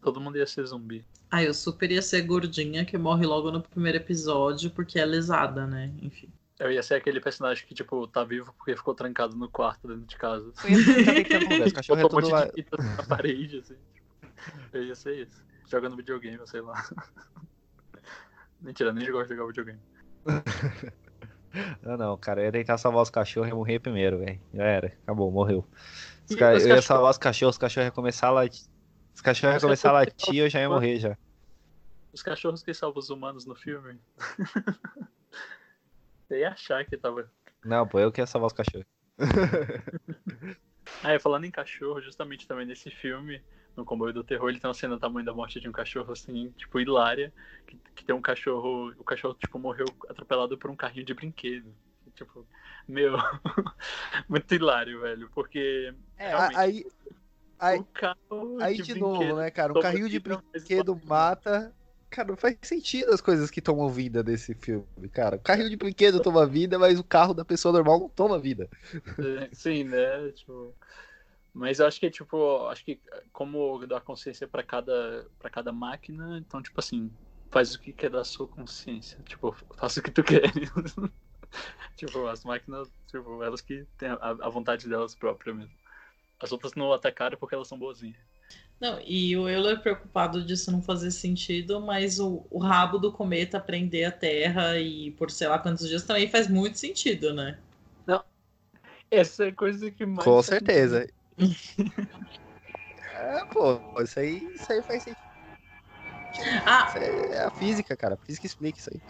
Todo mundo ia ser zumbi. Ah, eu super ia ser gordinha que morre logo no primeiro episódio porque é lesada, né? Enfim. Eu ia ser aquele personagem que, tipo, tá vivo porque ficou trancado no quarto dentro de casa. Eu ia é tudo lá. de fita na parede, assim. tipo. Eu ia ser isso. Jogando videogame, sei lá. Mentira, nem gosto de jogar videogame. Não, não, cara, eu ia tentar salvar os cachorros e morrer primeiro, velho. Já era, acabou, morreu. Os ca- Eu ia salvar os cachorros, os cachorros iam começar a latir. Os cachorros iam começar a latir eu já ia morrer já. Os cachorros que salvam os humanos no filme. Você ia achar que tava. Não, pô, eu que ia salvar os cachorros. Ah, falando em cachorro, justamente também nesse filme, no Comboio do Terror, ele tem uma cena do tamanho da morte de um cachorro, assim, tipo, hilária. Que, que tem um cachorro. O cachorro, tipo, morreu atropelado por um carrinho de brinquedo. Tipo, meu. muito hilário, velho. Porque. É, aí, aí, aí de novo, brinquedo né, cara? Um carrinho de brinquedo mata. Cara, não faz sentido as coisas que tomam vida desse filme, cara. O carrinho de brinquedo toma vida, mas o carro da pessoa normal não toma vida. É, Sim, né? Tipo, mas eu acho que tipo, acho que como dar consciência para cada para cada máquina, então tipo assim, faz o que quer da sua consciência. Tipo, faça o que tu quer. tipo, as máquinas, tipo, elas que têm a, a vontade delas próprias mesmo. As outras não atacaram porque elas são boazinhas. Não, e o Euler preocupado disso não fazer sentido, mas o, o rabo do cometa prender a Terra e por sei lá quantos dias também faz muito sentido, né? Essa é a coisa que mais Com certeza. é, pô, isso aí, isso aí faz sentido. Ah, é a física, cara. A física explica isso aí.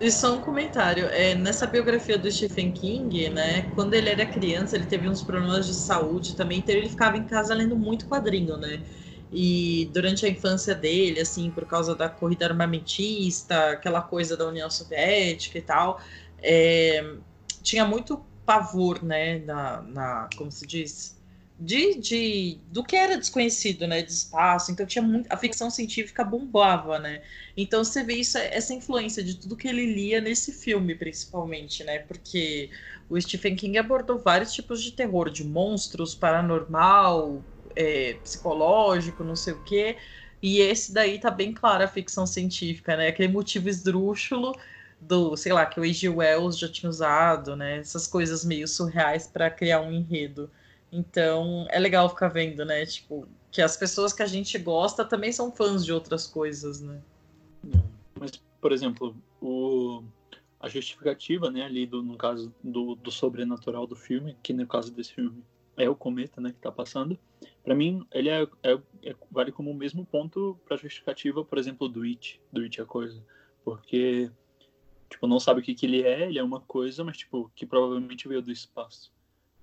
E só um comentário, é, nessa biografia do Stephen King, né, quando ele era criança, ele teve uns problemas de saúde também, então ele ficava em casa lendo muito quadrinho, né? E durante a infância dele, assim, por causa da corrida armamentista, aquela coisa da União Soviética e tal, é, tinha muito pavor, né, na, na como se diz, de, de do que era desconhecido, né, de espaço. Então tinha muito, a ficção científica bombava, né? Então você vê isso, essa influência de tudo que ele lia nesse filme, principalmente, né? Porque o Stephen King abordou vários tipos de terror, de monstros, paranormal, é, psicológico, não sei o quê. E esse daí tá bem claro a ficção científica, né? Aquele motivo esdrúxulo do, sei lá, que o H.G. Wells já tinha usado, né? Essas coisas meio surreais para criar um enredo. Então, é legal ficar vendo, né? Tipo, que as pessoas que a gente gosta também são fãs de outras coisas, né? Mas, por exemplo, o, a justificativa, né, ali do, no caso do, do sobrenatural do filme, que no caso desse filme é o cometa, né, que tá passando, Pra mim ele é, é- é- vale como o mesmo ponto pra justificativa, por exemplo, do It, do It é a coisa, porque tipo não sabe o que que ele é, ele é uma coisa, mas tipo que provavelmente veio do espaço.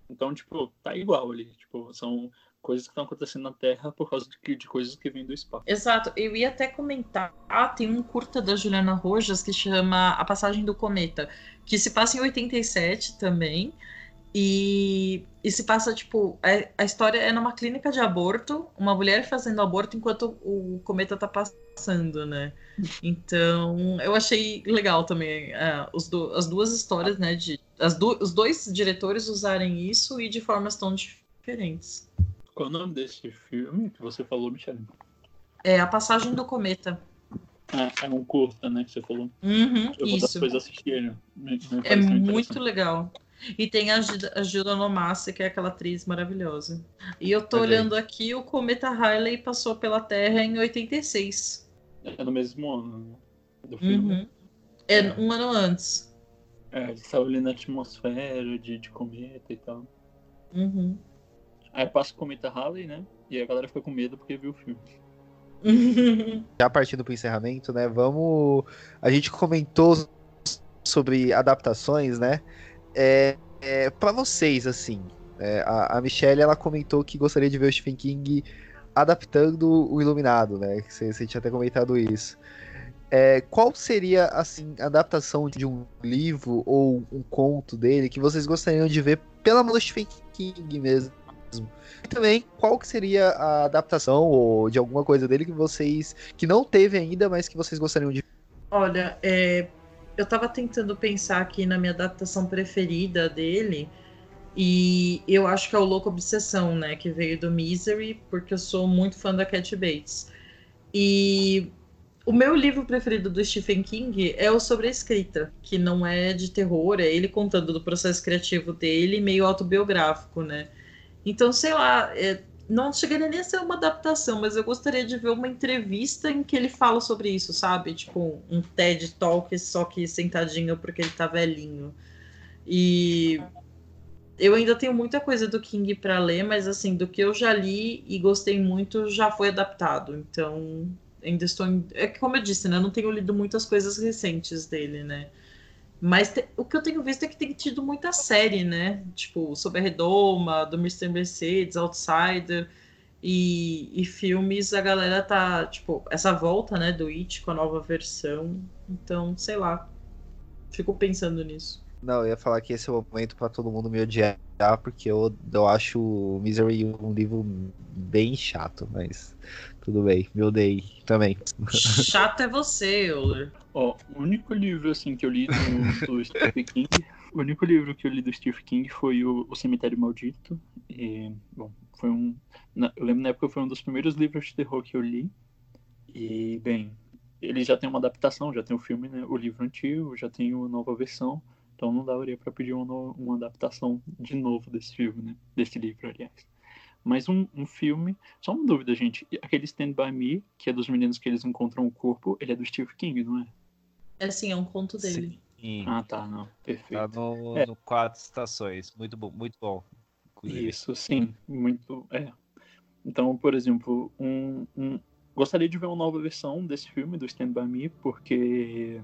Então tipo tá igual ali, tipo são coisas que estão acontecendo na Terra por causa de, de coisas que vêm do espaço. Exato, eu ia até comentar. Ah, tem um curta da Juliana Rojas que chama A Passagem do Cometa, que se passa em 87 também. E, e se passa, tipo, a, a história é numa clínica de aborto, uma mulher fazendo aborto enquanto o cometa tá passando, né? Então, eu achei legal também ah, os do- as duas histórias, né? De, as du- os dois diretores usarem isso e de formas tão diferentes. Qual é o nome desse filme que você falou, Michele? É A Passagem do Cometa. É, é um curta, né, que você falou. Uhum, Eu vou isso. depois assistir ele. Me É muito legal. E tem a Gilda- a Gilda Nomassi, que é aquela atriz maravilhosa. E eu tô olhando aqui, o cometa Halley passou pela Terra em 86. É no mesmo ano né, do filme. Uhum. É um ano antes. É, ele saiu ali na atmosfera de, de cometa e tal. Uhum. Aí passa o cometa Halley, né? E a galera fica com medo porque viu o filme. Já partindo pro encerramento, né? Vamos. A gente comentou sobre adaptações, né? É, é, para vocês, assim, é, a, a Michelle ela comentou que gostaria de ver o Stephen King adaptando o Iluminado, né? Você, você tinha até comentado isso. É, qual seria, assim, a adaptação de um livro ou um conto dele que vocês gostariam de ver pela mão do Stephen King mesmo? E também, qual que seria a adaptação ou de alguma coisa dele que vocês que não teve ainda, mas que vocês gostariam de Olha, é, eu tava tentando pensar aqui na minha adaptação preferida dele. E eu acho que é o Louco Obsessão, né? Que veio do Misery, porque eu sou muito fã da Cat Bates. E o meu livro preferido do Stephen King é o sobre a escrita, que não é de terror, é ele contando do processo criativo dele, meio autobiográfico, né? Então, sei lá, é, não chegaria nem a ser uma adaptação, mas eu gostaria de ver uma entrevista em que ele fala sobre isso, sabe? Tipo, um TED Talk, só que sentadinho porque ele tá velhinho. E eu ainda tenho muita coisa do King para ler, mas assim, do que eu já li e gostei muito, já foi adaptado. Então, ainda estou. Em... É que, como eu disse, né? Eu não tenho lido muitas coisas recentes dele, né? Mas te- o que eu tenho visto é que tem tido muita série, né? Tipo, Sob a Redoma, do Mr. Mercedes, Outsider. E, e filmes, a galera tá, tipo, essa volta, né, do It com a nova versão. Então, sei lá. Fico pensando nisso. Não, eu ia falar que esse é o momento pra todo mundo me odiar, porque eu, eu acho o Misery um livro bem chato, mas tudo bem, me odeio também. Chato é você, Euler. Ó, o único livro assim que eu li do, do Stephen King, o único livro que eu li do Stephen King foi o, o Cemitério Maldito. E, bom, foi um, na- eu lembro na época foi um dos primeiros livros de terror que eu li. E bem, ele já tem uma adaptação, já tem o filme, né, o livro antigo, já tem uma nova versão. Então não daria pra pedir uma, uma adaptação de novo desse filme, né? Desse livro, aliás. Mas um, um filme. Só uma dúvida, gente. Aquele Stand By Me, que é dos meninos que eles encontram o corpo, ele é do Stephen King, não é? É assim, é um conto dele. Sim, Ah, tá, não. tá Perfeito. no, É. no Quatro Estações, muito bom, muito bom. inclusive. Isso, sim. Muito. É. Então, por exemplo, um, um- gostaria de ver uma nova versão desse filme, do Stand By Me, porque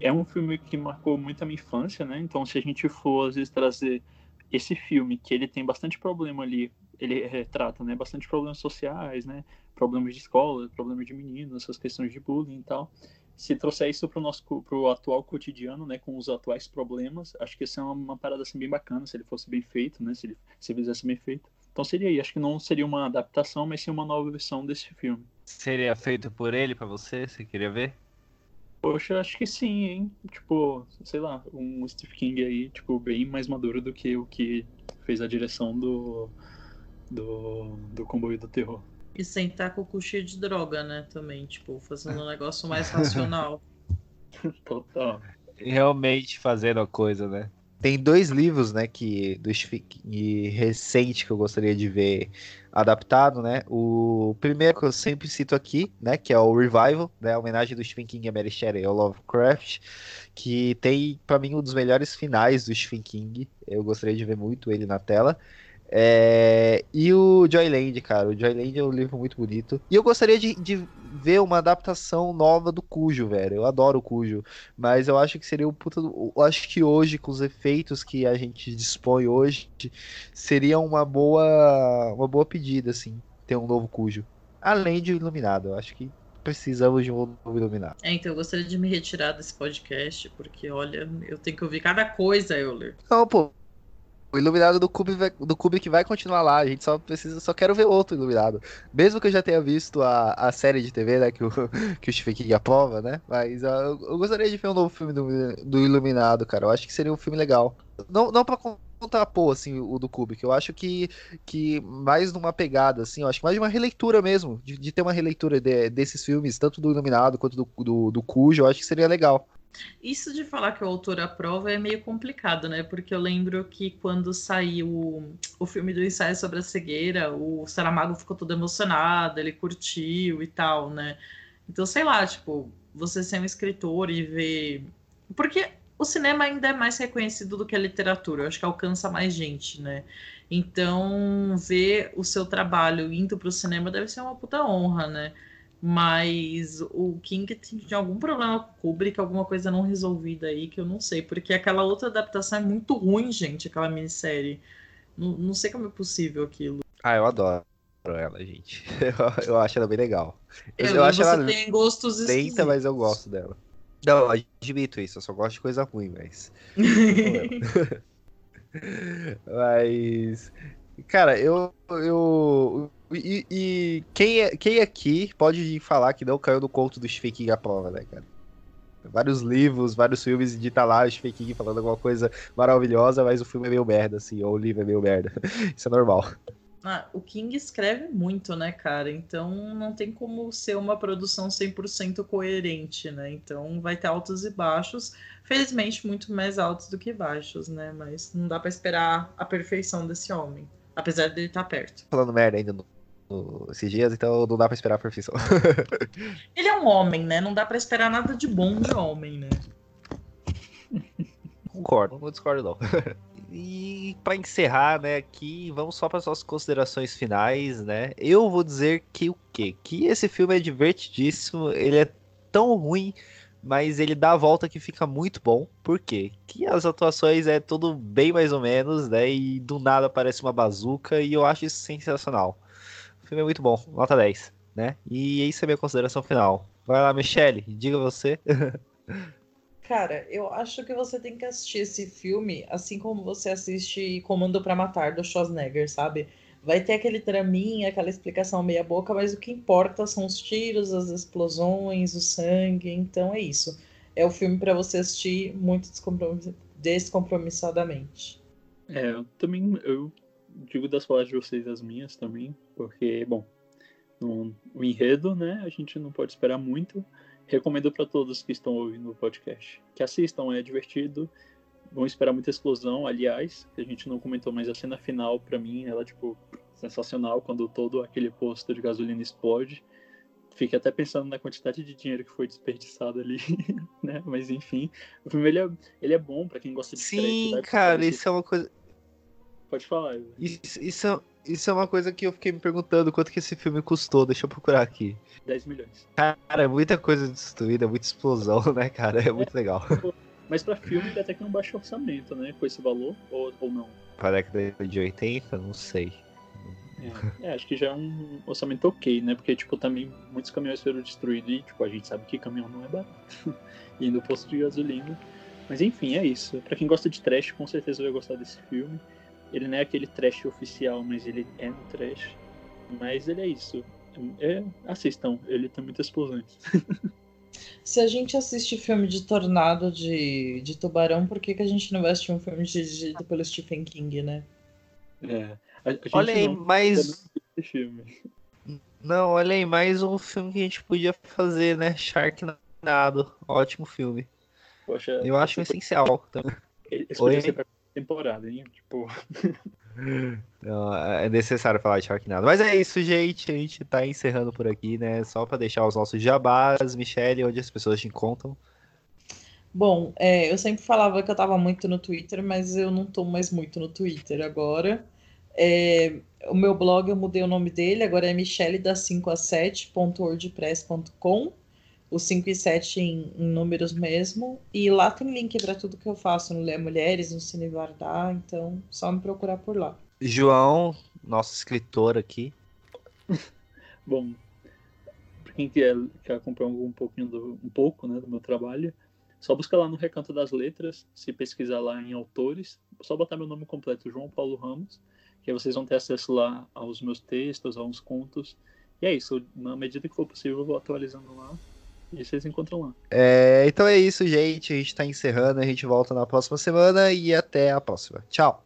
é um filme que marcou muito a minha infância, né? Então, se a gente for, às vezes, trazer esse filme, que ele tem bastante problema ali, ele retrata, né? Bastante problemas sociais, né? Problemas de escola, problemas de meninos, essas questões de bullying e tal. Se trouxer isso para o nosso pro atual cotidiano, né, com os atuais problemas, acho que isso é uma, uma parada assim bem bacana, se ele fosse bem feito, né, se ele se fizesse bem feito. Então seria aí, acho que não seria uma adaptação, mas sim uma nova versão desse filme. Seria feito por ele pra você? Você queria ver? Poxa, acho que sim, hein? Tipo, sei lá, um Steve King aí, tipo, bem mais maduro do que o que fez a direção do do, do Comboio do Terror. E sem estar com o cu cheio de droga, né? Também, tipo, fazendo um negócio mais racional. Total. Realmente fazendo a coisa, né? Tem dois livros, né, que do Stephen King recente que eu gostaria de ver adaptado, né? O primeiro que eu sempre cito aqui, né, que é o Revival, né, a homenagem do Stephen King a Mary Shelley ao Lovecraft, que tem pra mim um dos melhores finais do Stephen King. Eu gostaria de ver muito ele na tela. É, E o Joyland, cara. O Joyland é um livro muito bonito. E eu gostaria de, de ver uma adaptação nova do Cujo, velho. Eu adoro o Cujo. Mas eu acho que seria um puta. do- Eu acho que hoje, com os efeitos que a gente dispõe hoje, seria uma boa. Uma boa pedida, assim, ter um novo Cujo. Além de Iluminado. Eu acho que precisamos de um novo Iluminado. É, então eu gostaria de me retirar desse podcast, porque olha, eu tenho que ouvir cada coisa, Euler. Não, pô. O Iluminado do Kubrick, vai, do Kubrick vai continuar lá. A gente só precisa, só quero ver outro Iluminado. Mesmo que eu já tenha visto a, a série de TV, né, que o, que o Stephen King aprova, né? Mas ah, eu, eu gostaria de ver um novo filme do, do Iluminado, cara. Eu acho que seria um filme legal. Não, não pra contrapor, assim, o do Kubrick. Eu acho que, que mais numa pegada, assim, eu acho que mais de uma releitura mesmo, de, de ter uma releitura de, desses filmes, tanto do Iluminado quanto do, do, do Cujo, eu acho que seria legal. Isso de falar que o autor aprova é meio complicado, né? Porque eu lembro que quando saiu o, filme do ensaio sobre a cegueira, o Saramago ficou todo emocionado, ele curtiu e tal, né? Então, sei lá, tipo, você ser um escritor e ver. Porque o cinema ainda é mais reconhecido do que a literatura, eu acho que alcança mais gente, né? Então, ver o seu trabalho indo para o cinema deve ser uma puta honra, né? Mas o King tinha algum problema com o Kubrick, alguma coisa não resolvida aí que eu não sei, porque aquela outra adaptação é muito ruim, gente, aquela minissérie. Não, não sei como é possível aquilo. Ah, eu adoro ela, gente. Eu, eu acho ela bem legal. Eu, eu acho ela tem gostos lenta, mas eu gosto dela. Não, admito isso, eu só gosto de coisa ruim, mas. mas. Cara, eu. eu e, e, quem, é, quem aqui pode falar que não caiu no conto do Stephen King à prova, né, cara? Vários livros, vários filmes de tá lá o Stephen King falando alguma coisa maravilhosa, mas o filme é meio merda, assim, ou o livro é meio merda. Isso é normal. Ah, o King escreve muito, né, cara? Então não tem como ser uma produção 100% coerente, né? Então vai ter altos e baixos, felizmente muito mais altos do que baixos, né? Mas não dá para esperar a perfeição desse homem, apesar dele estar tá perto. Falando merda ainda no, esses dias, então não dá para esperar a perfeição. Ele é um homem, né? Não dá para esperar nada de bom de homem, né? Concordo, não discordo não. E para encerrar, né, aqui, vamos só para as nossas considerações finais, né? Eu vou dizer que o quê? Que esse filme é divertidíssimo, ele é tão ruim, mas ele dá a volta que fica muito bom. Por quê? Que as atuações é tudo bem mais ou menos, né? E do nada aparece uma bazuca e eu acho isso sensacional. O filme é muito bom, nota 10, né? E isso é a minha consideração final. Vai lá, Michele, diga você. Cara, eu acho que você tem que assistir esse filme assim como você assiste Comando para Matar do Schwarzenegger, sabe? Vai ter aquele traminha, aquela explicação meia boca, mas o que importa são os tiros, as explosões, o sangue. Então é isso. É o filme para você assistir muito descompromiss... descompromissadamente. É, eu também eu digo das palavras de vocês as minhas também, porque, bom, no, o enredo, né, a gente não pode esperar muito. Recomendo para todos que estão ouvindo o podcast que assistam, é divertido. Vão esperar muita explosão, aliás, a gente não comentou, mas a cena final, para mim, ela, tipo, sensacional quando todo aquele posto de gasolina explode. Fiquei até pensando na quantidade de dinheiro que foi desperdiçado ali, né? Mas enfim, o filme ele é, ele é bom para quem gosta de Sim, cara, isso é uma coisa. Pode falar. Isso, isso, é, isso é uma coisa que eu fiquei me perguntando quanto que esse filme custou. Deixa eu procurar aqui. 10 milhões. Cara, é muita coisa destruída, muita explosão, né, cara? É muito é, legal. Mas pra filme até que é um baixo orçamento, né? Com esse valor, ou, ou não? Para a década de 80, não sei. É, é, acho que já é um orçamento ok, né? Porque, tipo, também muitos caminhões foram destruídos e, tipo, a gente sabe que caminhão não é barato. e no posto de gasolina. Mas enfim, é isso. Pra quem gosta de trash, com certeza vai gostar desse filme. Ele não é aquele trash oficial, mas ele é um trash. Mas ele é isso. É, assistam, ele tem muitas explosões. Se a gente assiste filme de tornado de, de tubarão, por que, que a gente não vai assistir um filme dirigido pelo Stephen King, né? É. A, a olha aí, mais. Não, olha aí, mais um filme que a gente podia fazer, né? Sharknado. Ótimo filme. Poxa, eu acho essencial. Também. Esse podia ser pra temporada, hein? Tipo. Não, é necessário falar de Sharknado. Mas é isso, gente. A gente tá encerrando por aqui, né? Só para deixar os nossos jabás, Michelle, onde as pessoas te encontram. Bom, é, eu sempre falava que eu tava muito no Twitter, mas eu não tô mais muito no Twitter agora. É, o meu blog eu mudei o nome dele, agora é michelle da 5 a 7.wordpress.com o 5 e 7 em, em, números mesmo. E lá tem link para tudo que eu faço no Ler Mulheres, no Cine Vardar, então só me procurar por lá. João, nosso escritor aqui. Bom, para quem quer, quer acompanhar um pouquinho do, um pouco né, do meu trabalho, só busca lá no Recanto das Letras, se pesquisar lá em autores, só botar meu nome completo, João Paulo Ramos, que aí vocês vão ter acesso lá aos meus textos, aos contos. E é isso, na medida que for possível, eu vou atualizando lá e vocês encontram lá. É, então é isso, gente. A gente tá encerrando. A gente volta na próxima semana e até a próxima. Tchau.